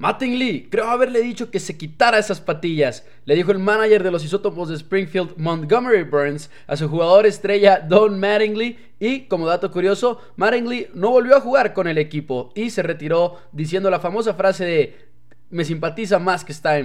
Mattingly, creo haberle dicho que se quitara esas patillas, le dijo el manager de los isótopos de Springfield, Montgomery Burns, a su jugador estrella Don Mattingly. Y como dato curioso, Mattingly no volvió a jugar con el equipo y se retiró diciendo la famosa frase de: Me simpatiza más que está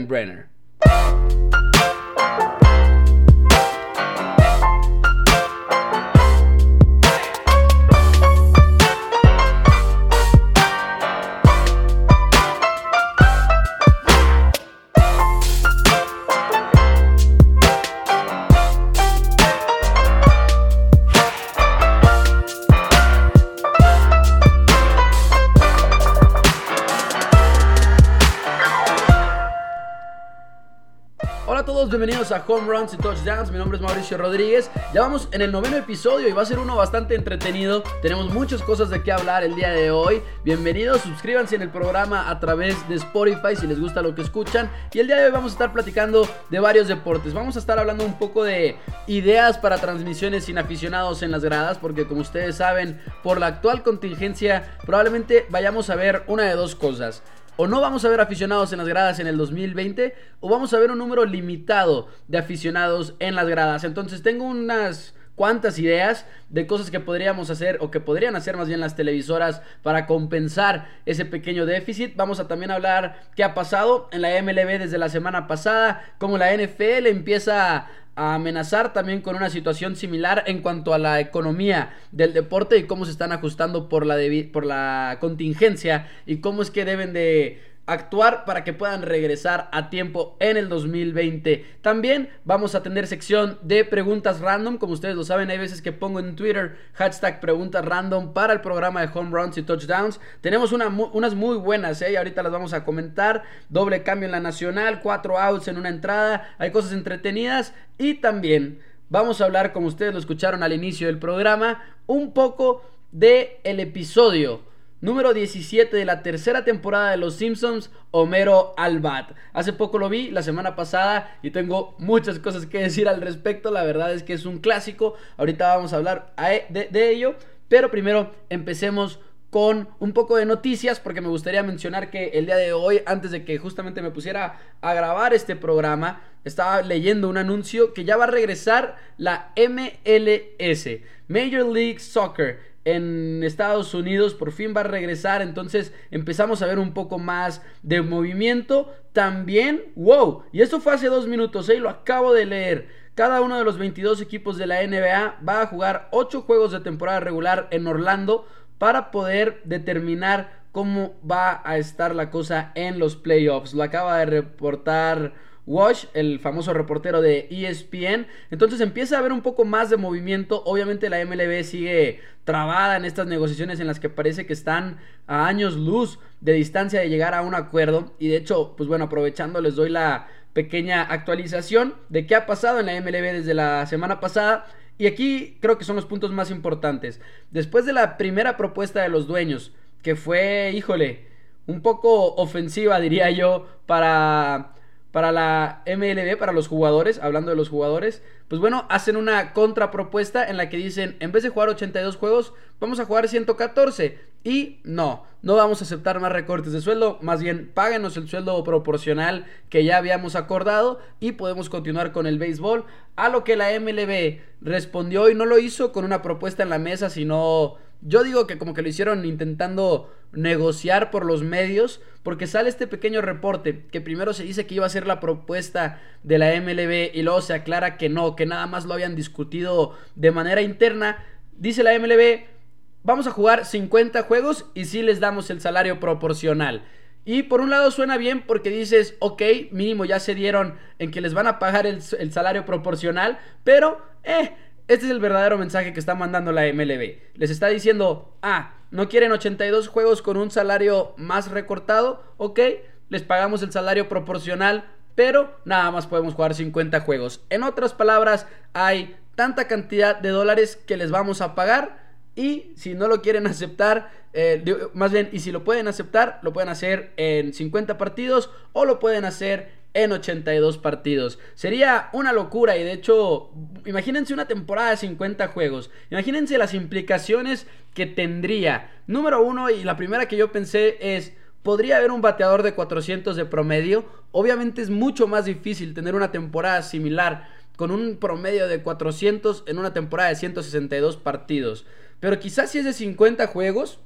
bienvenidos a Home Runs y Touchdowns. Mi nombre es Mauricio Rodríguez. Ya vamos en el noveno episodio y va a ser uno bastante entretenido. Tenemos muchas cosas de qué hablar el día de hoy. Bienvenidos, suscríbanse en el programa a través de Spotify si les gusta lo que escuchan. Y el día de hoy vamos a estar platicando de varios deportes. Vamos a estar hablando un poco de ideas para transmisiones sin aficionados en las gradas, porque como ustedes saben, por la actual contingencia, probablemente vayamos a ver una de dos cosas o no vamos a ver aficionados en las gradas en el 2020 o vamos a ver un número limitado de aficionados en las gradas. Entonces tengo unas cuantas ideas de cosas que podríamos hacer o que podrían hacer más bien las televisoras para compensar ese pequeño déficit. Vamos a también hablar qué ha pasado en la MLB desde la semana pasada, cómo la NFL empieza a amenazar también con una situación similar en cuanto a la economía del deporte y cómo se están ajustando por la, por la contingencia y cómo es que deben de actuar para que puedan regresar a tiempo en el 2020. También vamos a tener sección de preguntas random, como ustedes lo saben, hay veces que pongo en Twitter hashtag preguntas random para el programa de home runs y touchdowns. Tenemos unas muy buenas, ¿eh? ahorita las vamos a comentar. Doble cambio en la nacional, cuatro outs en una entrada, hay cosas entretenidas y también vamos a hablar, como ustedes lo escucharon al inicio del programa, un poco de el episodio número 17 de la tercera temporada de Los Simpsons, Homero Albat. Hace poco lo vi, la semana pasada, y tengo muchas cosas que decir al respecto. La verdad es que es un clásico. Ahorita vamos a hablar e, de, de ello. Pero primero empecemos con un poco de noticias porque me gustaría mencionar que el día de hoy, antes de que justamente me pusiera a grabar este programa, estaba leyendo un anuncio que ya va a regresar la MLS, Major League Soccer en Estados Unidos por fin va a regresar, entonces empezamos a ver un poco más de movimiento. También, wow, y esto fue hace dos minutos, ¿eh? lo acabo de leer. Cada uno de los 22 equipos de la NBA va a jugar 8 juegos de temporada regular en Orlando para poder determinar cómo va a estar la cosa en los playoffs. Lo acaba de reportar Wash, el famoso reportero de ESPN. Entonces empieza a haber un poco más de movimiento. Obviamente la MLB sigue trabada en estas negociaciones en las que parece que están a años luz de distancia de llegar a un acuerdo. Y de hecho, pues bueno, aprovechando les doy la pequeña actualización de qué ha pasado en la MLB desde la semana pasada. Y aquí creo que son los puntos más importantes. Después de la primera propuesta de los dueños, que fue, híjole, un poco ofensiva diría yo, para para la MLB, para los jugadores, hablando de los jugadores, pues bueno, hacen una contrapropuesta en la que dicen, en vez de jugar 82 juegos, vamos a jugar 114. Y no, no vamos a aceptar más recortes de sueldo, más bien páguenos el sueldo proporcional que ya habíamos acordado y podemos continuar con el béisbol. A lo que la MLB respondió y no lo hizo con una propuesta en la mesa, sino yo digo que como que lo hicieron intentando negociar por los medios, porque sale este pequeño reporte que primero se dice que iba a ser la propuesta de la MLB y luego se aclara que no, que nada más lo habían discutido de manera interna. Dice la MLB, vamos a jugar 50 juegos y sí les damos el salario proporcional. Y por un lado suena bien porque dices, ok, mínimo ya se dieron en que les van a pagar el, el salario proporcional, pero, eh, este es el verdadero mensaje que está mandando la MLB. Les está diciendo, ah, no quieren 82 juegos con un salario más recortado, ok, les pagamos el salario proporcional, pero nada más podemos jugar 50 juegos. En otras palabras, hay tanta cantidad de dólares que les vamos a pagar y si no lo quieren aceptar, eh, más bien, y si lo pueden aceptar, lo pueden hacer en 50 partidos o lo pueden hacer en 82 partidos. Sería una locura y de hecho, imagínense una temporada de 50 juegos. Imagínense las implicaciones que tendría. Número uno, y la primera que yo pensé es, podría haber un bateador de 400 de promedio. Obviamente es mucho más difícil tener una temporada similar con un promedio de 400 en una temporada de 162 partidos. Pero quizás si es de 50 juegos,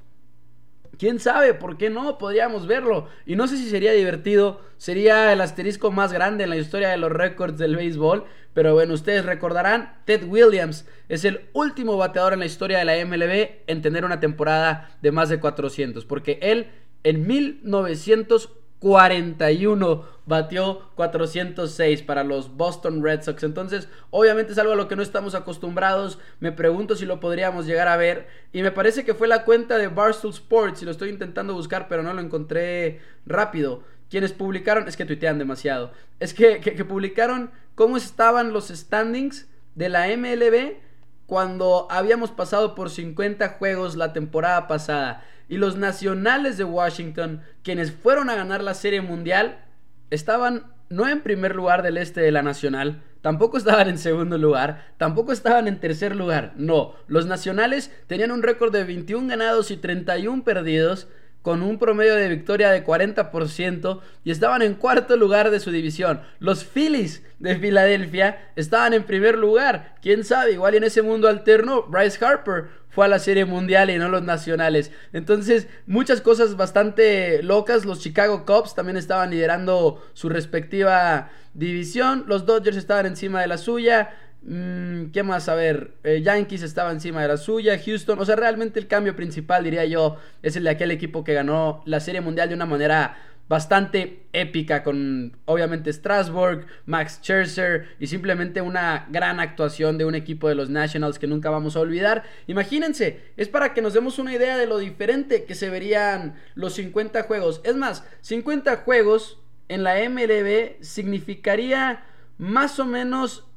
quién sabe, ¿por qué no? Podríamos verlo. Y no sé si sería divertido, sería el asterisco más grande en la historia de los récords del béisbol. Pero bueno, ustedes recordarán, Ted Williams es el último bateador en la historia de la MLB en tener una temporada de más de 400. Porque él en 1900 41 batió 406 para los Boston Red Sox. Entonces, obviamente es algo a lo que no estamos acostumbrados. Me pregunto si lo podríamos llegar a ver. Y me parece que fue la cuenta de Barstool Sports. Y lo estoy intentando buscar, pero no lo encontré rápido. Quienes publicaron, es que tuitean demasiado. Es que, que publicaron cómo estaban los standings de la MLB cuando habíamos pasado por 50 juegos la temporada pasada y los nacionales de Washington, quienes fueron a ganar la Serie Mundial, estaban no en primer lugar del este de la Nacional, tampoco estaban en segundo lugar, tampoco estaban en tercer lugar. No, los nacionales tenían un récord de 21 ganados y 31 perdidos con un promedio de victoria de 40% y estaban en cuarto lugar de su división. Los Phillies de Filadelfia estaban en primer lugar. Quién sabe, igual en ese mundo alterno, Bryce Harper fue la Serie Mundial y no los nacionales. Entonces, muchas cosas bastante locas. Los Chicago Cubs también estaban liderando su respectiva división. Los Dodgers estaban encima de la suya. Mm, ¿Qué más? A ver, eh, Yankees estaba encima de la suya, Houston, o sea, realmente el cambio principal, diría yo, es el de aquel equipo que ganó la Serie Mundial de una manera bastante épica con obviamente Strasbourg, Max Scherzer y simplemente una gran actuación de un equipo de los Nationals que nunca vamos a olvidar. Imagínense, es para que nos demos una idea de lo diferente que se verían los 50 juegos. Es más, 50 juegos en la MLB significaría más o menos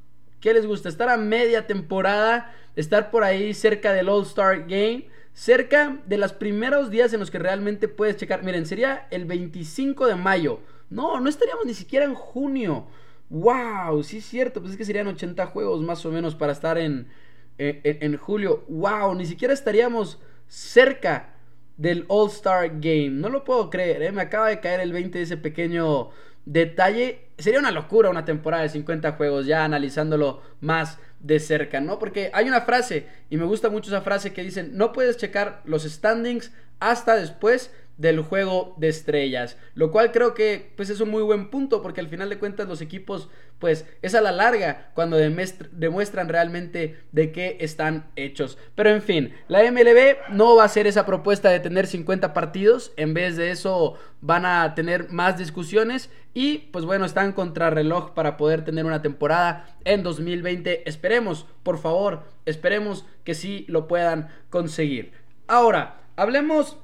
¿Qué les gusta? Estar a media temporada, estar por ahí cerca del All-Star Game, cerca de los primeros días en los que realmente puedes checar. Miren, sería el 25 de mayo. No, no estaríamos ni siquiera en junio. ¡Wow! Sí es cierto, pues es que serían 80 juegos más o menos para estar en, en, julio. ¡Wow! Ni siquiera estaríamos cerca del All-Star Game. No lo puedo creer, ¿eh? me acaba de caer el 20 de ese pequeño detalle. Sería una locura una temporada de 50 juegos, ya analizándolo más de cerca, ¿no? Porque hay una frase, y me gusta mucho esa frase que dicen, no puedes checar los standings hasta después del juego de estrellas, lo cual creo que pues es un muy buen punto porque al final de cuentas los equipos pues es a la larga cuando demuestran realmente de qué están hechos. Pero en fin, la MLB no va a hacer esa propuesta de tener 50 partidos, en vez de eso van a tener más discusiones y pues bueno, están contra reloj para poder tener una temporada en 2020. Esperemos, por favor, esperemos que sí lo puedan conseguir. Ahora, hablemos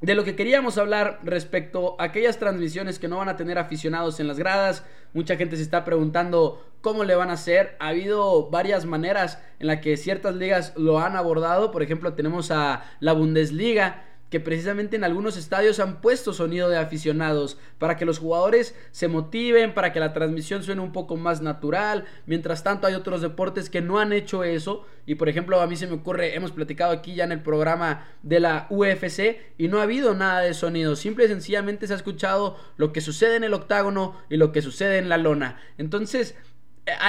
de lo que queríamos hablar respecto a aquellas transmisiones que no van a tener aficionados en las gradas. Mucha gente se está preguntando cómo le van a hacer. Ha habido varias maneras en las que ciertas ligas lo han abordado. Por ejemplo, tenemos a la Bundesliga que precisamente en algunos estadios han puesto sonido de aficionados para que los jugadores se motiven, para que la transmisión suene un poco más natural. Mientras tanto hay otros deportes que no han hecho eso y por ejemplo a mí se me ocurre, hemos platicado aquí ya en el programa de la UFC y no ha habido nada de sonido, simple y sencillamente se ha escuchado lo que sucede en el octágono y lo que sucede en la lona. Entonces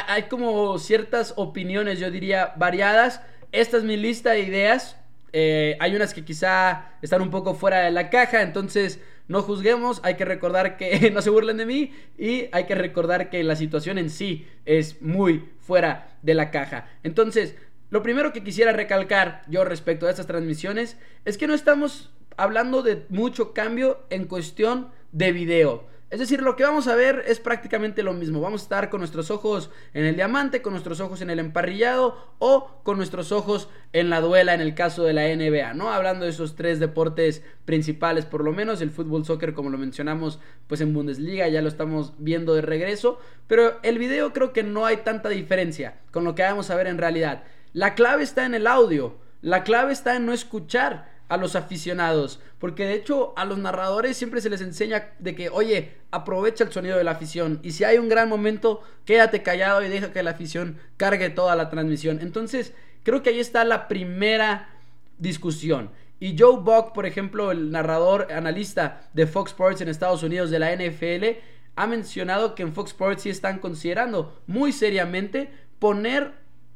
hay como ciertas opiniones, yo diría, variadas. Esta es mi lista de ideas eh, hay unas que quizá están un poco fuera de la caja, entonces no juzguemos, hay que recordar que no se burlen de mí y hay que recordar que la situación en sí es muy fuera de la caja. Entonces, lo primero que quisiera recalcar yo respecto a estas transmisiones es que no estamos hablando de mucho cambio en cuestión de video. Es decir, lo que vamos a ver es prácticamente lo mismo. Vamos a estar con nuestros ojos en el diamante, con nuestros ojos en el emparrillado o con nuestros ojos en la duela en el caso de la NBA, ¿no? Hablando de esos tres deportes principales, por lo menos el fútbol, soccer, como lo mencionamos, pues en Bundesliga ya lo estamos viendo de regreso. Pero el video creo que no hay tanta diferencia con lo que vamos a ver en realidad. La clave está en el audio. La clave está en no escuchar a los aficionados. Porque de hecho a los narradores siempre se les enseña de que, oye, aprovecha el sonido de la afición. Y si hay un gran momento, quédate callado y deja que la afición cargue toda la transmisión. Entonces, creo que ahí está la primera discusión. Y Joe Buck, por ejemplo, el narrador, analista de Fox Sports en Estados Unidos de la NFL, ha mencionado que en Fox Sports sí están considerando muy seriamente poner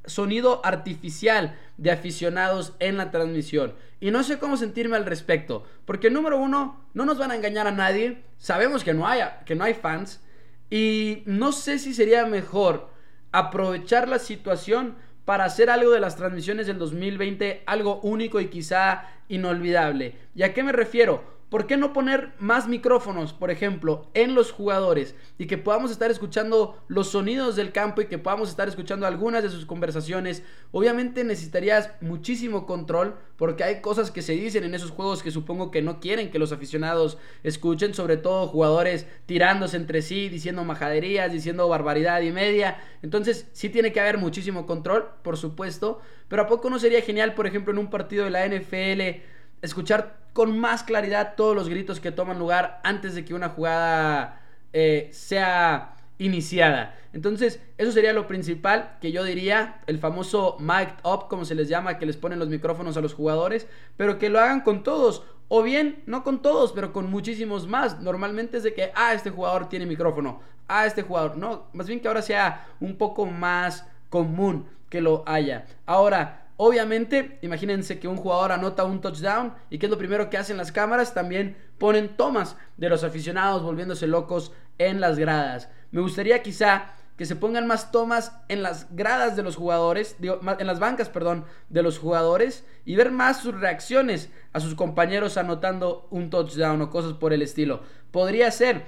sonido artificial de aficionados en la transmisión. Y no sé cómo sentirme al respecto. Porque número uno, no nos van a engañar a nadie. Sabemos que no hay, que no hay fans. Y no sé si sería mejor aprovechar la situación para hacer algo de las transmisiones del 2020, algo único y quizá inolvidable. ¿Y a qué me refiero? ¿Por qué no poner más micrófonos, por ejemplo, en los jugadores y que podamos estar escuchando los sonidos del campo y que podamos estar escuchando algunas de sus conversaciones? Obviamente necesitarías muchísimo control porque hay cosas que se dicen en esos juegos que supongo que no quieren que los aficionados escuchen, sobre todo jugadores tirándose entre sí, diciendo majaderías, diciendo barbaridad y media. Entonces sí tiene que haber muchísimo control, por supuesto, pero ¿a poco no sería genial, por ejemplo, en un partido de la NFL? Escuchar con más claridad todos los gritos que toman lugar antes de que una jugada eh, sea iniciada. Entonces, eso sería lo principal que yo diría, el famoso mic up, como se les llama, que les ponen los micrófonos a los jugadores, pero que lo hagan con todos, o bien, no con todos, pero con muchísimos más. Normalmente es de que, ah, este jugador tiene micrófono, ah, este jugador, no, más bien que ahora sea un poco más común que lo haya. Ahora, Obviamente, imagínense que un jugador anota un touchdown y que es lo primero que hacen las cámaras, también ponen tomas de los aficionados volviéndose locos en las gradas. Me gustaría quizá que se pongan más tomas en las gradas de los jugadores, en las bancas, perdón, de los jugadores y ver más sus reacciones a sus compañeros anotando un touchdown o cosas por el estilo. Podría ser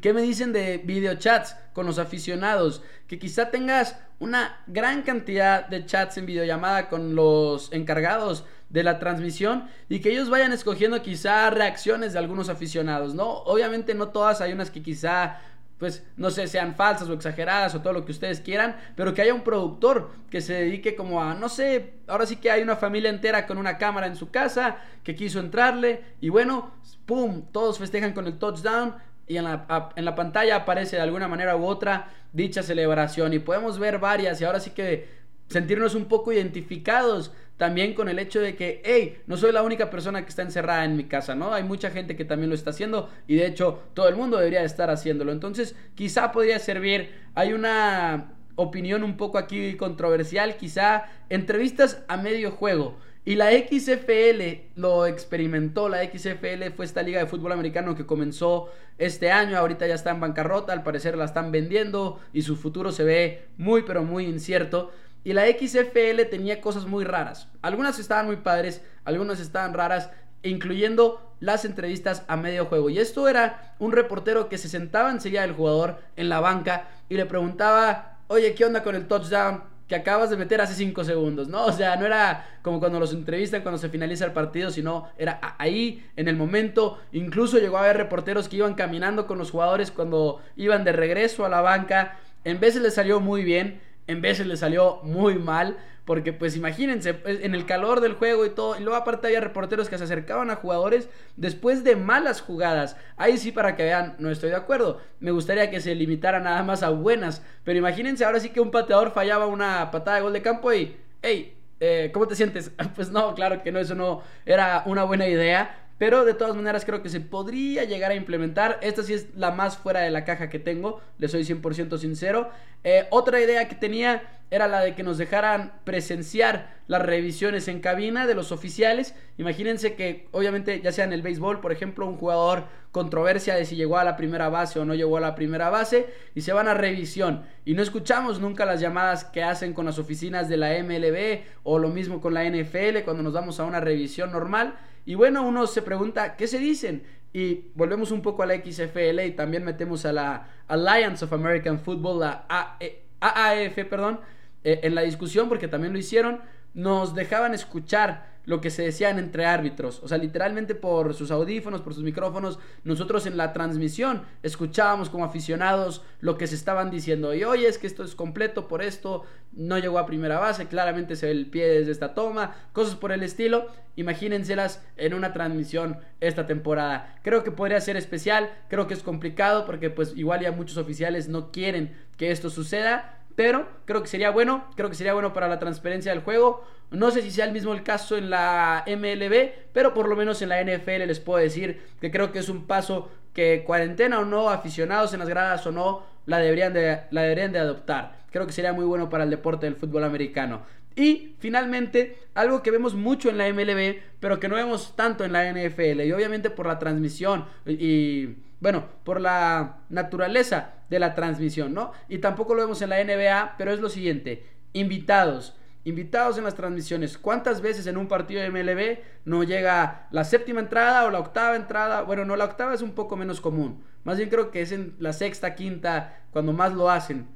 ¿Qué me dicen de videochats con los aficionados? Que quizá tengas una gran cantidad de chats en videollamada con los encargados de la transmisión y que ellos vayan escogiendo quizá reacciones de algunos aficionados, ¿no? Obviamente no todas, hay unas que quizá pues no sé, sean falsas o exageradas o todo lo que ustedes quieran, pero que haya un productor que se dedique como a, no sé, ahora sí que hay una familia entera con una cámara en su casa que quiso entrarle y bueno, ¡pum! Todos festejan con el touchdown, y en la, en la, pantalla aparece de alguna manera u otra dicha celebración y podemos ver varias y ahora sí que sentirnos un poco identificados también con el hecho de que, hey, no soy la única persona que está encerrada en mi casa, ¿no? Hay mucha gente que también lo está haciendo y de hecho todo el mundo debería estar haciéndolo. Entonces quizá podría servir, hay una opinión un poco aquí controversial, quizá entrevistas a medio juego. Y la XFL lo experimentó. La XFL fue esta liga de fútbol americano que comenzó este año. Ahorita ya está en bancarrota. Al parecer la están vendiendo y su futuro se ve muy, pero muy incierto. Y la XFL tenía cosas muy raras. Algunas estaban muy padres, algunas estaban raras, incluyendo las entrevistas a medio juego. Y esto era un reportero que se sentaba enseguida del jugador en la banca y le preguntaba, oye, ¿qué onda con el touchdown? Que acabas de meter hace 5 segundos, ¿no? O sea, no era como cuando los entrevistan cuando se finaliza el partido, sino era ahí, en el momento. Incluso llegó a haber reporteros que iban caminando con los jugadores cuando iban de regreso a la banca. En veces les salió muy bien, en veces les salió muy mal. Porque pues imagínense, pues, en el calor del juego y todo, y luego aparte había reporteros que se acercaban a jugadores después de malas jugadas. Ahí sí para que vean, no estoy de acuerdo. Me gustaría que se limitara nada más a buenas. Pero imagínense ahora sí que un pateador fallaba una patada de gol de campo y, hey, eh, ¿cómo te sientes? pues no, claro que no, eso no era una buena idea. Pero de todas maneras creo que se podría llegar a implementar. Esta sí es la más fuera de la caja que tengo. Le soy 100% sincero. Eh, otra idea que tenía era la de que nos dejaran presenciar las revisiones en cabina de los oficiales. Imagínense que obviamente ya sea en el béisbol, por ejemplo, un jugador controversia de si llegó a la primera base o no llegó a la primera base y se van a revisión. Y no escuchamos nunca las llamadas que hacen con las oficinas de la MLB o lo mismo con la NFL cuando nos vamos a una revisión normal. Y bueno, uno se pregunta, ¿qué se dicen? Y volvemos un poco a la XFL y también metemos a la Alliance of American Football, la AAF, e, perdón, eh, en la discusión, porque también lo hicieron. Nos dejaban escuchar lo que se decían entre árbitros. O sea, literalmente por sus audífonos, por sus micrófonos, nosotros en la transmisión escuchábamos como aficionados lo que se estaban diciendo. Y oye, es que esto es completo por esto, no llegó a primera base, claramente se ve el pie desde esta toma, cosas por el estilo. Imagínenselas en una transmisión esta temporada. Creo que podría ser especial, creo que es complicado porque pues igual ya muchos oficiales no quieren que esto suceda pero creo que sería bueno, creo que sería bueno para la transparencia del juego. No sé si sea el mismo el caso en la MLB, pero por lo menos en la NFL les puedo decir que creo que es un paso que cuarentena o no, aficionados en las gradas o no, la deberían de, la deberían de adoptar. Creo que sería muy bueno para el deporte del fútbol americano. Y finalmente, algo que vemos mucho en la MLB, pero que no vemos tanto en la NFL, y obviamente por la transmisión y, bueno, por la naturaleza de la transmisión, ¿no? Y tampoco lo vemos en la NBA, pero es lo siguiente, invitados. Invitados en las transmisiones. ¿Cuántas veces en un partido de MLB no llega la séptima entrada o la octava entrada? Bueno, no, la octava es un poco menos común. Más bien creo que es en la sexta, quinta, cuando más lo hacen.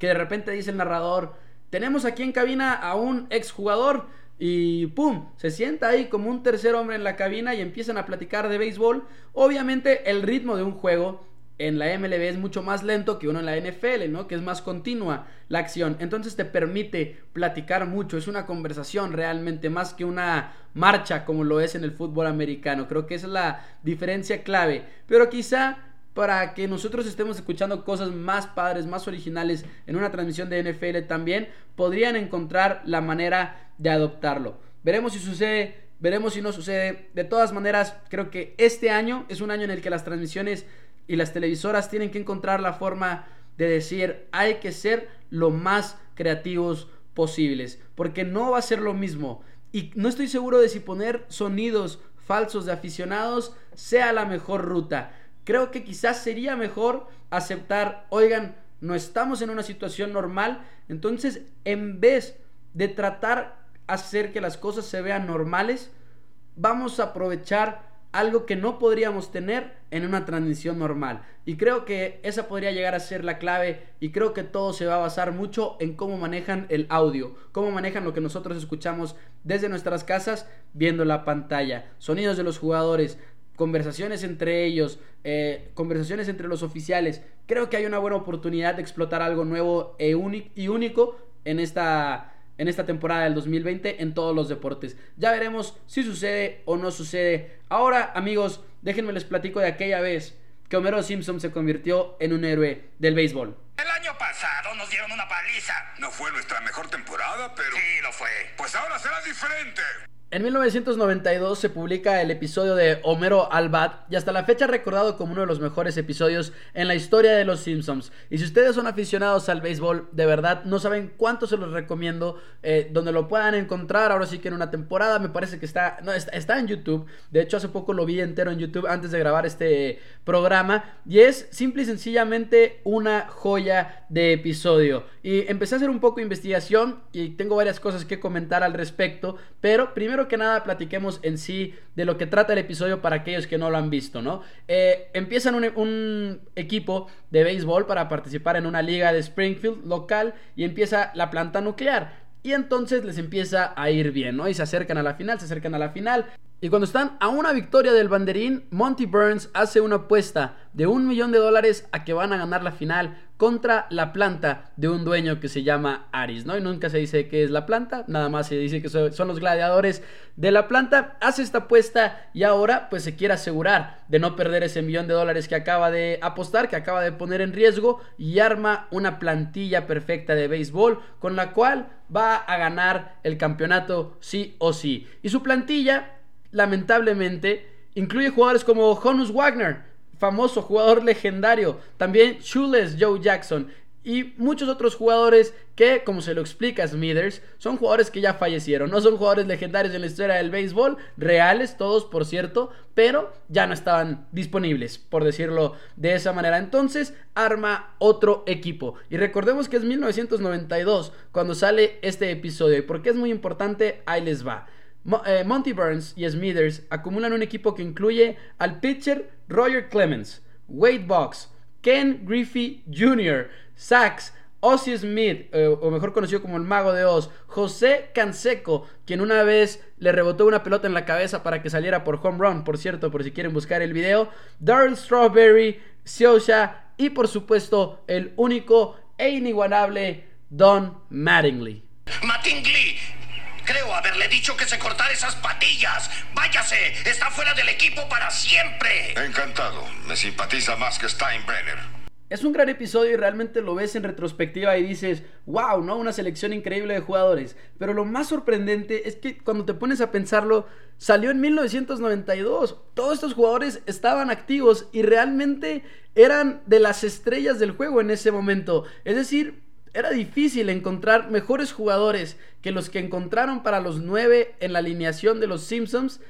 Que de repente dice el narrador, tenemos aquí en cabina a un exjugador y ¡pum! Se sienta ahí como un tercer hombre en la cabina y empiezan a platicar de béisbol. Obviamente el ritmo de un juego en la MLB es mucho más lento que uno en la NFL, ¿no? Que es más continua la acción. Entonces te permite platicar mucho. Es una conversación realmente más que una marcha como lo es en el fútbol americano. Creo que esa es la diferencia clave. Pero quizá para que nosotros estemos escuchando cosas más padres, más originales en una transmisión de NFL también, podrían encontrar la manera de adoptarlo. Veremos si sucede, veremos si no sucede. De todas maneras, creo que este año es un año en el que las transmisiones y las televisoras tienen que encontrar la forma de decir, hay que ser lo más creativos posibles, porque no va a ser lo mismo. Y no estoy seguro de si poner sonidos falsos de aficionados sea la mejor ruta creo que quizás sería mejor aceptar, oigan, no estamos en una situación normal, entonces en vez de tratar hacer que las cosas se vean normales, vamos a aprovechar algo que no podríamos tener en una transmisión normal. Y creo que esa podría llegar a ser la clave y creo que todo se va a basar mucho en cómo manejan el audio, cómo manejan lo que nosotros escuchamos desde nuestras casas viendo la pantalla, sonidos de los jugadores, conversaciones entre ellos, eh, conversaciones entre los oficiales. Creo que hay una buena oportunidad de explotar algo nuevo e y único en esta, en esta temporada del 2020 en todos los deportes. Ya veremos si sucede o no sucede. Ahora, amigos, déjenme les platico de aquella vez que Homero Simpson se convirtió en un héroe del béisbol. El año pasado nos dieron una paliza. No fue nuestra mejor temporada, pero... Sí, lo fue. Pues ahora será diferente. En 1992 se publica el episodio de Homero al Bat y hasta la fecha recordado como uno de los mejores episodios en la historia de los Simpsons. Y si ustedes son aficionados al béisbol, de verdad no saben cuánto se los recomiendo, eh, donde lo puedan encontrar. Ahora sí que en una temporada me parece que está, está, está en YouTube. De hecho hace poco lo vi entero en YouTube antes de grabar este programa y es simple y sencillamente una joya de episodio. Y empecé a hacer un poco de investigación y tengo varias cosas que comentar al respecto, pero primero que nada platiquemos en sí de lo que trata el episodio para aquellos que no lo han visto, ¿no? Eh, empiezan un, un, equipo de béisbol para participar en una liga de Springfield local y empieza la planta nuclear. Y entonces les empieza a ir bien, ¿no? Y se acercan a la final, se acercan a la final. Y cuando están a una victoria del banderín, Monty Burns hace una apuesta de un millón de dólares a que van a ganar la final contra la planta de un dueño que se llama Aris, ¿no? Y nunca se dice que es la planta, nada más se dice que son los gladiadores de la planta. Hace esta apuesta y ahora pues se quiere asegurar de no perder ese millón de dólares que acaba de apostar, que acaba de poner en riesgo y arma una plantilla perfecta de béisbol con la cual va a ganar el campeonato sí o sí. Y su plantilla lamentablemente, incluye jugadores como Honus Wagner, famoso jugador legendario, también Shoeless Joe Jackson y muchos otros jugadores que, como se lo explica Smithers, son jugadores que ya fallecieron, no son jugadores legendarios en la historia del béisbol, reales todos por cierto, pero ya no estaban disponibles, por decirlo de esa manera. Entonces arma otro equipo. Y recordemos que es 1992 cuando sale este episodio. ¿Y por qué es muy importante? Ahí les va. Eh, Monty Burns y Smithers acumulan un equipo que incluye al pitcher Roger Clemens, Wade Box, Ken Griffey Jr., Sachs, Ozzy Smith, eh, o mejor conocido como el Mago de Oz, José Canseco, quien una vez le rebotó una pelota en la cabeza para que saliera por home run, por cierto, por si quieren buscar el video, Darryl Strawberry, Sciosha y por supuesto el único e inigualable Don Mattingly. Mattingly, Creo haberle dicho que se cortara esas patillas. Váyase, está fuera del equipo para siempre. Encantado. Me simpatiza más que Steinbrenner. es un gran episodio y realmente lo ves en retrospectiva y dices, wow, ¿no? Una selección increíble de jugadores. Pero lo más sorprendente es que cuando te pones a pensarlo, salió en 1992. Todos estos jugadores estaban activos y realmente eran de las estrellas del juego en ese momento. Es decir, era difícil encontrar mejores jugadores que los que encontraron para los nueve en la alineación de los Simpsons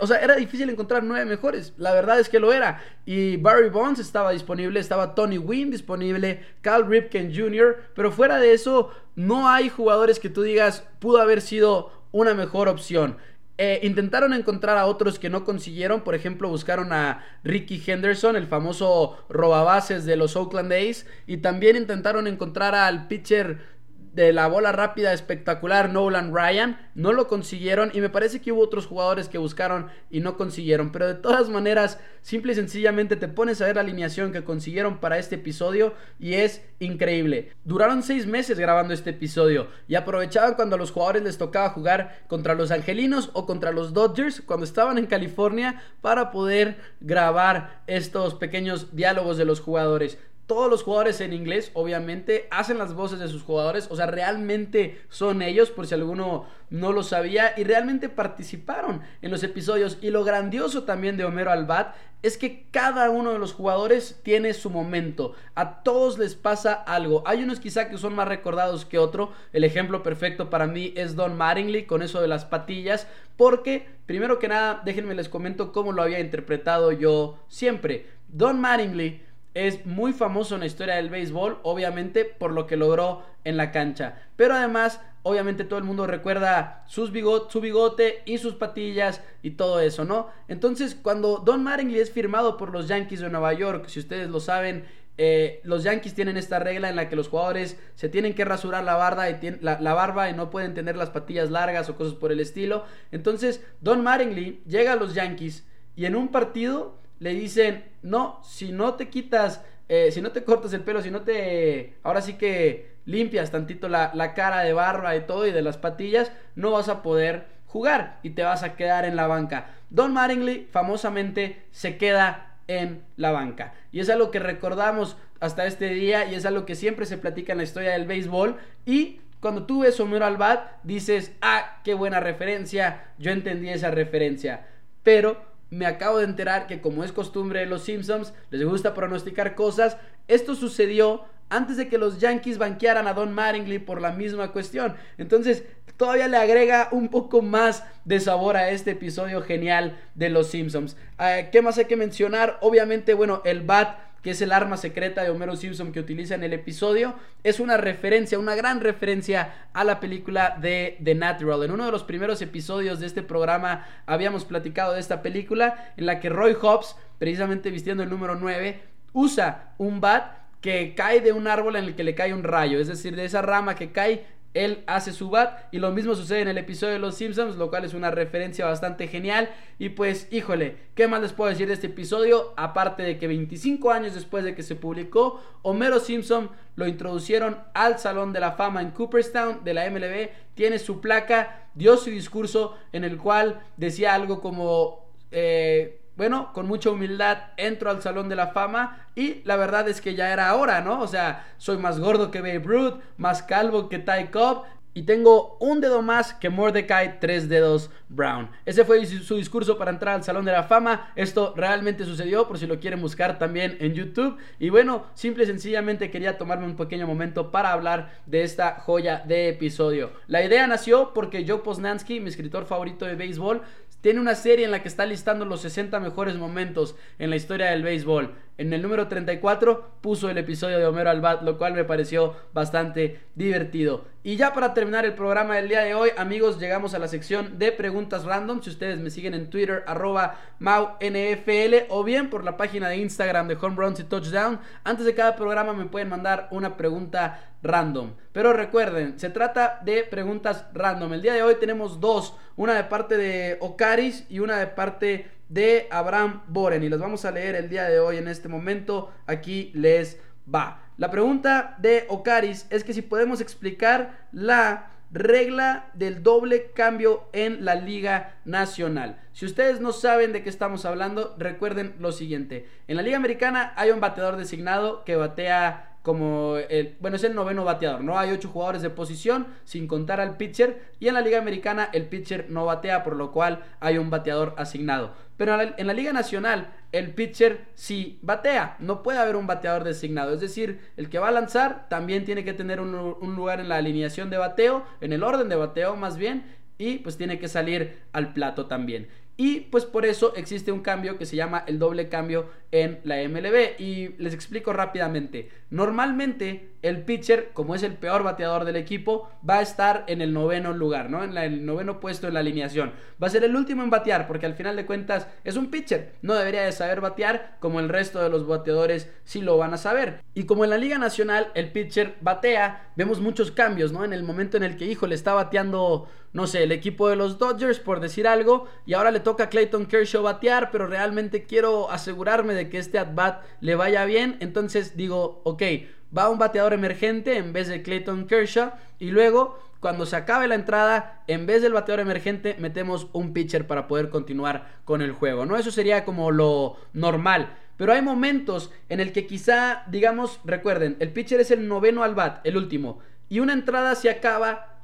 o sea, era difícil encontrar nueve mejores. La verdad es que lo era. Y Barry Bonds estaba disponible, estaba Tony Wynn disponible, Cal Ripken Jr. Pero fuera de eso, no hay jugadores que tú digas pudo haber sido una mejor opción. Eh, intentaron encontrar a otros que no consiguieron. Por ejemplo, buscaron a Ricky Henderson, el famoso robabases de los Oakland A's. Y también intentaron encontrar al pitcher de la bola rápida espectacular Nolan Ryan. No lo consiguieron y me parece que hubo otros jugadores que buscaron y no consiguieron. Pero de todas maneras, simple y sencillamente te pones a ver la alineación que consiguieron para este episodio y es increíble. Duraron seis meses grabando este episodio y aprovechaban cuando a los jugadores les tocaba jugar contra los Angelinos o contra los Dodgers cuando estaban en California para poder grabar estos pequeños diálogos de los jugadores todos los jugadores en inglés, obviamente, hacen las voces de sus jugadores, o sea, realmente son ellos, por si alguno no lo sabía, y realmente participaron en los episodios. Y lo grandioso también de Homero Albat es que cada uno de los jugadores tiene su momento, a todos les pasa algo. Hay unos quizá que son más recordados que otro, el ejemplo perfecto para mí es Don Mattingly con eso de las patillas, porque, primero que nada, déjenme les comento cómo lo había interpretado yo siempre. Don Mattingly es muy famoso en la historia del béisbol, obviamente por lo que logró en la cancha. Pero además, obviamente todo el mundo recuerda sus su bigote y sus patillas y todo eso, ¿no? Entonces, cuando Don Mattingly es firmado por los Yankees de Nueva York, si ustedes lo saben, eh, los Yankees tienen esta regla en la que los jugadores se tienen que rasurar la barba, y la, barba y no pueden tener las patillas largas o cosas por el estilo. Entonces, Don Mattingly llega a los Yankees y en un partido le dicen, no, si no te quitas, eh, si no te cortas el pelo, si no te, ahora sí que limpias tantito la, la cara de barba y todo y de las patillas, no vas a poder jugar y te vas a quedar en la banca. Don Mattingly famosamente se queda en la banca. Y es algo que recordamos hasta este día y es algo que siempre se platica en la historia del béisbol. Y cuando tú ves Homero al bat, dices, ah, qué buena referencia, yo entendí esa referencia. Pero me acabo de enterar que como es costumbre de los Simpsons, les gusta pronosticar cosas. Esto sucedió antes de que los Yankees banquearan a Don Mattingly por la misma cuestión. Entonces, todavía le agrega un poco más de sabor a este episodio genial de los Simpsons. Eh, ¿Qué más hay que mencionar? Obviamente, bueno, el bat que es el arma secreta de Homero Simpson que utiliza en el episodio, es una referencia, una gran referencia a la película de The Natural. En uno de los primeros episodios de este programa habíamos platicado de esta película en la que Roy Hobbs, precisamente vistiendo el número 9, usa un bat que cae de un árbol en el que le cae un rayo, es decir, de esa rama que cae él hace su bat y lo mismo sucede en el episodio de Los Simpsons, lo cual es una referencia bastante genial. Y pues, híjole, ¿qué más les puedo decir de este episodio? Aparte de que 25 años después de que se publicó, Homero Simpson lo introducieron al Salón de la Fama en Cooperstown de la MLB, tiene su placa, dio su discurso en el cual decía algo como... Eh, bueno, con mucha humildad entro al Salón de la Fama y la verdad es que ya era hora, ¿no? O sea, soy más gordo que Babe Ruth, más calvo que Ty Cobb y tengo un dedo más que Mordecai, tres dedos Brown. Ese fue su discurso para entrar al Salón de la Fama. Esto realmente sucedió, por si lo quieren buscar también en YouTube. Y bueno, simple y sencillamente quería tomarme un pequeño momento para hablar de esta joya de episodio. La idea nació porque Joe Posnansky, mi escritor favorito de béisbol, tiene una serie en la que está listando los 60 mejores momentos en la historia del béisbol. En el número 34 puso el episodio de Homero Albat, lo cual me pareció bastante divertido. Y ya para terminar el programa del día de hoy, amigos, llegamos a la sección de preguntas random. Si ustedes me siguen en Twitter, arroba MauNFL, o bien por la página de Instagram de Home y Touchdown, antes de cada programa me pueden mandar una pregunta random. Pero recuerden, se trata de preguntas random. El día de hoy tenemos dos, una de parte de Ocaris y una de parte de Abraham Boren. Y las vamos a leer el día de hoy en este momento. Aquí les va. La pregunta de Ocaris es que si podemos explicar la regla del doble cambio en la Liga Nacional. Si ustedes no saben de qué estamos hablando, recuerden lo siguiente. En la Liga Americana hay un bateador designado que batea como el, bueno, es el noveno bateador, ¿no? Hay ocho jugadores de posición, sin contar al pitcher, y en la Liga Americana el pitcher no batea, por lo cual hay un bateador asignado. Pero en la, Liga Nacional el pitcher sí batea, no puede haber un bateador designado, es decir, el que va a lanzar también tiene que tener un, un lugar en la alineación de bateo, en el orden de bateo más bien, y pues tiene que salir al plato también. Y pues por eso existe un cambio que se llama el doble cambio en la MLB. Y les explico rápidamente. Normalmente el pitcher, como es el peor bateador del equipo, va a estar en el noveno lugar, ¿no? En el noveno puesto en la alineación. Va a ser el último en batear, porque al final de cuentas es un pitcher. No debería de saber batear como el resto de los bateadores sí lo van a saber. Y como en la Liga Nacional el pitcher batea, vemos muchos cambios, ¿no? En el momento en el que, hijo, le está bateando, no sé, el equipo de los Dodgers, por decir algo, y ahora le toca a Clayton Kershaw batear, pero realmente quiero asegurarme de que este at-bat le vaya bien. Entonces digo, ok, va un bateador emergente en vez de Clayton Kershaw. Y luego, cuando se acabe la entrada, en vez del bateador emergente, metemos un pitcher para poder continuar con el juego. ¿no? Eso sería como lo normal. Pero hay momentos en el que quizá, digamos, recuerden, el pitcher es el noveno al bat, el último. Y una entrada se acaba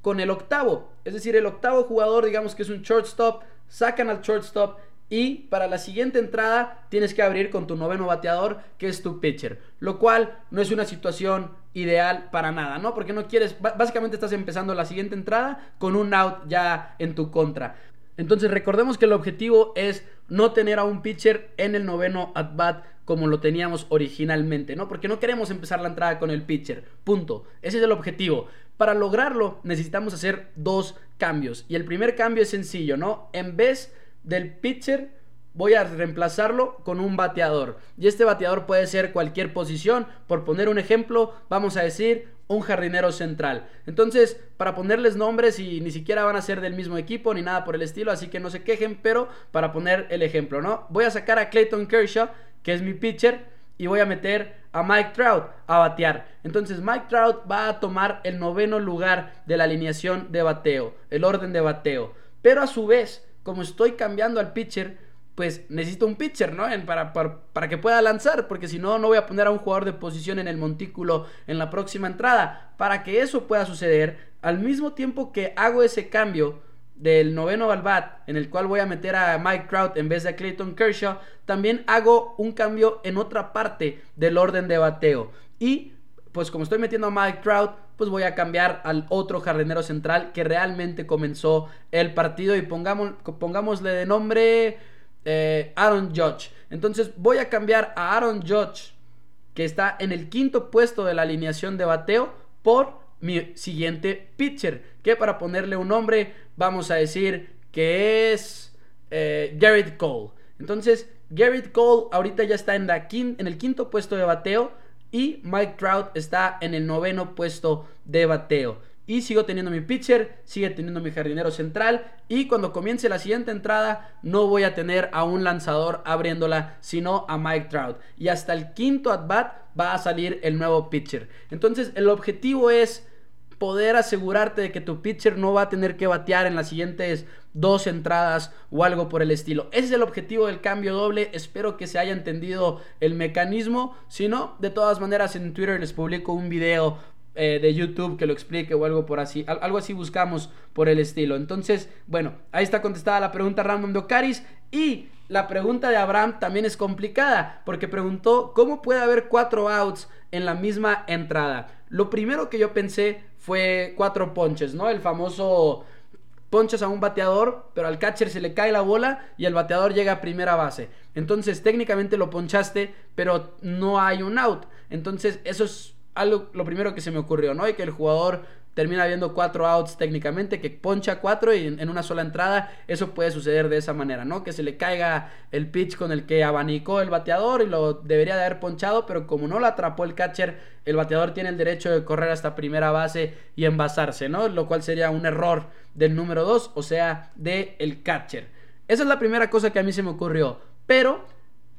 con el octavo. Es decir, el octavo jugador, digamos que es un shortstop, sacan al shortstop y para la siguiente entrada tienes que abrir con tu noveno bateador, que es tu pitcher. Lo cual no es una situación ideal para nada, ¿no? Porque no quieres, básicamente estás empezando la siguiente entrada con un out ya en tu contra. Entonces recordemos que el objetivo es no tener a un pitcher en el noveno at bat como lo teníamos originalmente, ¿no? Porque no queremos empezar la entrada con el pitcher. Punto. Ese es el objetivo. Para lograrlo necesitamos hacer dos cambios. Y el primer cambio es sencillo, ¿no? En vez del pitcher voy a reemplazarlo con un bateador. Y este bateador puede ser cualquier posición. Por poner un ejemplo, vamos a decir un jardinero central. Entonces, para ponerles nombres y ni siquiera van a ser del mismo equipo ni nada por el estilo, así que no se quejen, pero para poner el ejemplo, ¿no? Voy a sacar a Clayton Kershaw, que es mi pitcher, y voy a meter a Mike Trout a batear. Entonces Mike Trout va a tomar el noveno lugar de la alineación de bateo, el orden de bateo. Pero a su vez, como estoy cambiando al pitcher, pues necesito un pitcher, ¿no? Para, para, para, que pueda lanzar, porque si no, no voy a poner a un jugador de posición en el montículo en la próxima entrada. Para que eso pueda suceder, al mismo tiempo que hago ese cambio, del noveno al bat, en el cual voy a meter a Mike Trout en vez de a Clayton Kershaw, también hago un cambio en otra parte del orden de bateo. Y pues como estoy metiendo a Mike Trout, pues voy a cambiar al otro jardinero central que realmente comenzó el partido y pongamos, pongámosle de nombre eh, Aaron Judge. Entonces voy a cambiar a Aaron Judge, que está en el quinto puesto de la alineación de bateo, por mi siguiente pitcher. Que para ponerle un nombre, vamos a decir que es eh, Garrett Cole. Entonces, Garrett Cole ahorita ya está en, la en el quinto puesto de bateo. Y Mike Trout está en el noveno puesto de bateo. Y sigo teniendo mi pitcher, sigue teniendo mi jardinero central. Y cuando comience la siguiente entrada, no voy a tener a un lanzador abriéndola, sino a Mike Trout. Y hasta el quinto at bat va a salir el nuevo pitcher. Entonces, el objetivo es poder asegurarte de que tu pitcher no va a tener que batear en las siguientes dos entradas o algo por el estilo. Ese es el objetivo del cambio doble. Espero que se haya entendido el mecanismo. Si no, de todas maneras en Twitter les publico un video eh, de YouTube que lo explique o algo por así. Algo así buscamos por el estilo. Entonces, bueno, ahí está contestada la pregunta random de Ocaris. Y la pregunta de Abraham también es complicada porque preguntó cómo puede haber cuatro outs en la misma entrada. Lo primero que yo pensé fue cuatro ponches, ¿no? El famoso ponches a un bateador, pero al catcher se le cae la bola y el bateador llega a primera base. Entonces técnicamente lo ponchaste, pero no hay un out. Entonces eso es algo, lo primero que se me ocurrió, ¿no? Y que el jugador termina habiendo cuatro outs técnicamente, que poncha cuatro y en, una sola entrada, eso puede suceder de esa manera, ¿no? Que se le caiga el pitch con el que abanicó el bateador y lo debería de haber ponchado, pero como no lo atrapó el catcher, el bateador tiene el derecho de correr hasta primera base y envasarse, ¿no? Lo cual sería un error del número dos, o sea, del el catcher. Esa es la primera cosa que a mí se me ocurrió, pero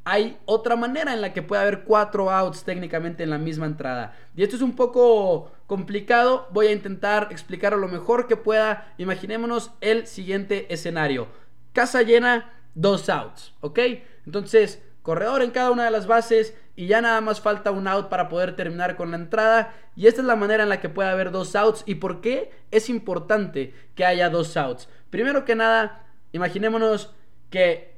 hay otra manera en la que puede haber cuatro outs técnicamente en la misma entrada. Y esto es un poco complicado, voy a intentar explicarlo lo mejor que pueda. Imaginémonos el siguiente escenario. Casa llena, dos outs, ¿ok? Entonces, corredor en cada una de las bases y ya nada más falta un out para poder terminar con la entrada. Y esta es la manera en la que puede haber dos outs. ¿Y por qué es importante que haya dos outs? Primero que nada, imaginémonos que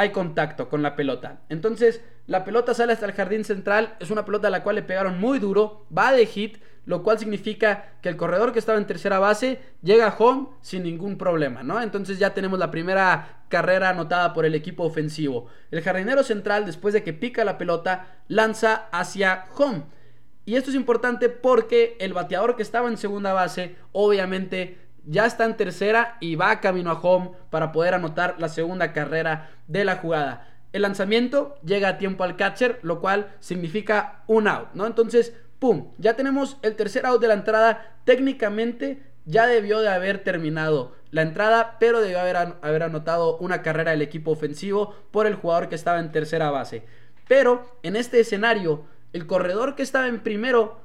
hay contacto con la pelota. Entonces, la pelota sale hasta el jardín central. Es una pelota a la cual le pegaron muy duro. Va de hit, lo cual significa que el corredor que estaba en tercera base llega a home sin ningún problema, ¿no? Entonces ya tenemos la primera carrera anotada por el equipo ofensivo. El jardinero central, después de que pica la pelota, lanza hacia home. Y esto es importante porque el bateador que estaba en segunda base, obviamente ya está en tercera y va camino a home para poder anotar la segunda carrera de la jugada. El lanzamiento llega a tiempo al catcher, lo cual significa un out, ¿no? Entonces, ¡pum! Ya tenemos el tercer out de la entrada. Técnicamente ya debió de haber terminado la entrada, pero debió haber, haber anotado una carrera del equipo ofensivo por el jugador que estaba en tercera base. Pero en este escenario, el corredor que estaba en primero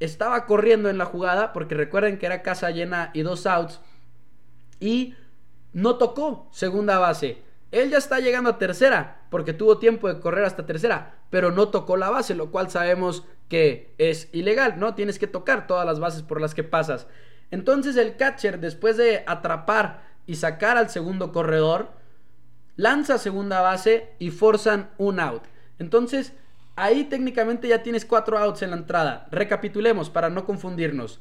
estaba corriendo en la jugada, porque recuerden que era casa llena y dos outs, y no tocó segunda base. Él ya está llegando a tercera, porque tuvo tiempo de correr hasta tercera, pero no tocó la base, lo cual sabemos que es ilegal, ¿no? Tienes que tocar todas las bases por las que pasas. Entonces el catcher, después de atrapar y sacar al segundo corredor, lanza segunda base y forzan un out. Entonces, Ahí técnicamente ya tienes cuatro outs en la entrada. Recapitulemos para no confundirnos.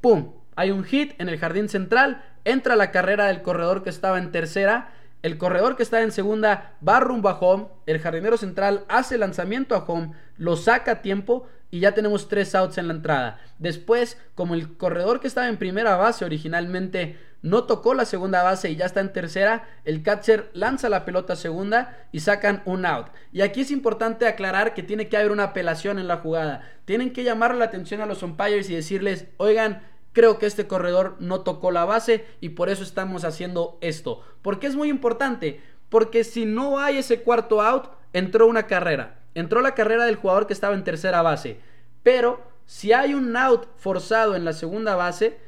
¡Pum! Hay un hit en el jardín central. Entra la carrera del corredor que estaba en tercera. El corredor que está en segunda va rumbo a home. El jardinero central hace lanzamiento a home. Lo saca a tiempo y ya tenemos tres outs en la entrada. Después, como el corredor que estaba en primera base originalmente no tocó la segunda base y ya está en tercera, el catcher lanza la pelota segunda y sacan un out. Y aquí es importante aclarar que tiene que haber una apelación en la jugada. Tienen que llamar la atención a los umpires y decirles, oigan, creo que este corredor no tocó la base y por eso estamos haciendo esto. Porque es muy importante, porque si no hay ese cuarto out, entró una carrera. Entró la carrera del jugador que estaba en tercera base. Pero si hay un out forzado en la segunda base,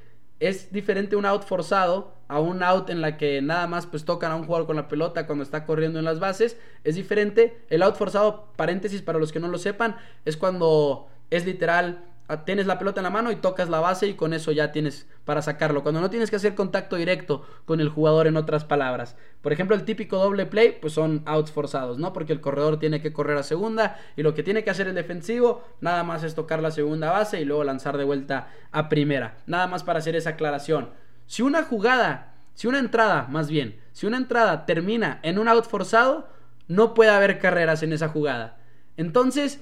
es diferente un out forzado a un out en la que nada más pues tocan a un jugador con la pelota cuando está corriendo en las bases. Es diferente. El out forzado, paréntesis para los que no lo sepan, es cuando es literal tienes la pelota en la mano y tocas la base y con eso ya tienes para sacarlo. Cuando no tienes que hacer contacto directo con el jugador en otras palabras. Por ejemplo, el típico doble play, pues son outs forzados, ¿no? Porque el corredor tiene que correr a segunda y lo que tiene que hacer el defensivo nada más es tocar la segunda base y luego lanzar de vuelta a primera. Nada más para hacer esa aclaración. Si una jugada, si una entrada, más bien, si una entrada termina en un out forzado, no puede haber carreras en esa jugada. Entonces,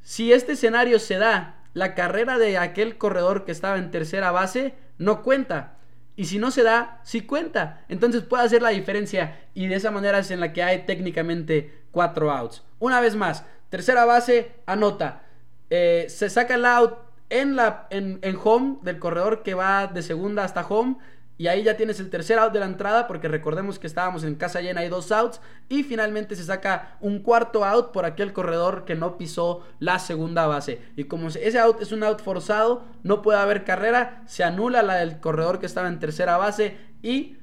si este escenario se da la carrera de aquel corredor que estaba en tercera base no cuenta. Y si no se da, sí cuenta. Entonces puede hacer la diferencia. Y de esa manera es en la que hay técnicamente cuatro outs. Una vez más, tercera base, anota. Eh, se saca el out en, la, en, en home del corredor que va de segunda hasta home y ahí ya tienes el tercer out de la entrada, porque recordemos que estábamos en casa llena y dos outs. Y finalmente se saca un cuarto out por aquel corredor que no pisó la segunda base. Y como ese out es un out forzado, no puede haber carrera, se anula la del corredor que estaba en tercera base. Y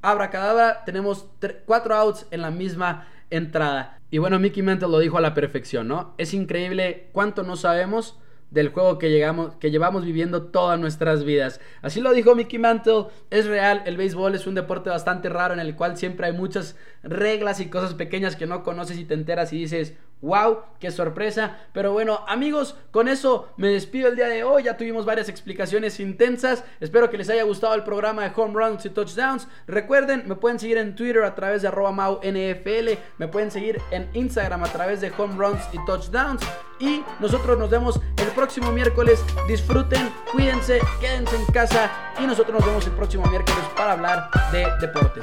abracadabra, tenemos cuatro outs en la misma entrada. Y bueno, Mickey Mantle lo dijo a la perfección, ¿no? Es increíble cuánto no sabemos del juego que, llegamos, que llevamos viviendo todas nuestras vidas. Así lo dijo Mickey Mantle, es real, el béisbol es un deporte bastante raro en el cual siempre hay muchas reglas y cosas pequeñas que no conoces y te enteras y dices, wow, qué sorpresa. Pero bueno, amigos, con eso me despido el día de hoy. Ya tuvimos varias explicaciones intensas. Espero que les haya gustado el programa de Home Runs y Touchdowns. Recuerden, me pueden seguir en Twitter a través de arroba NFL. Me pueden seguir en Instagram a través de Home Runs y Touchdowns. Y nosotros nos vemos el próximo miércoles. Disfruten, cuídense, quédense en casa. Y nosotros nos vemos el próximo miércoles para hablar de deportes.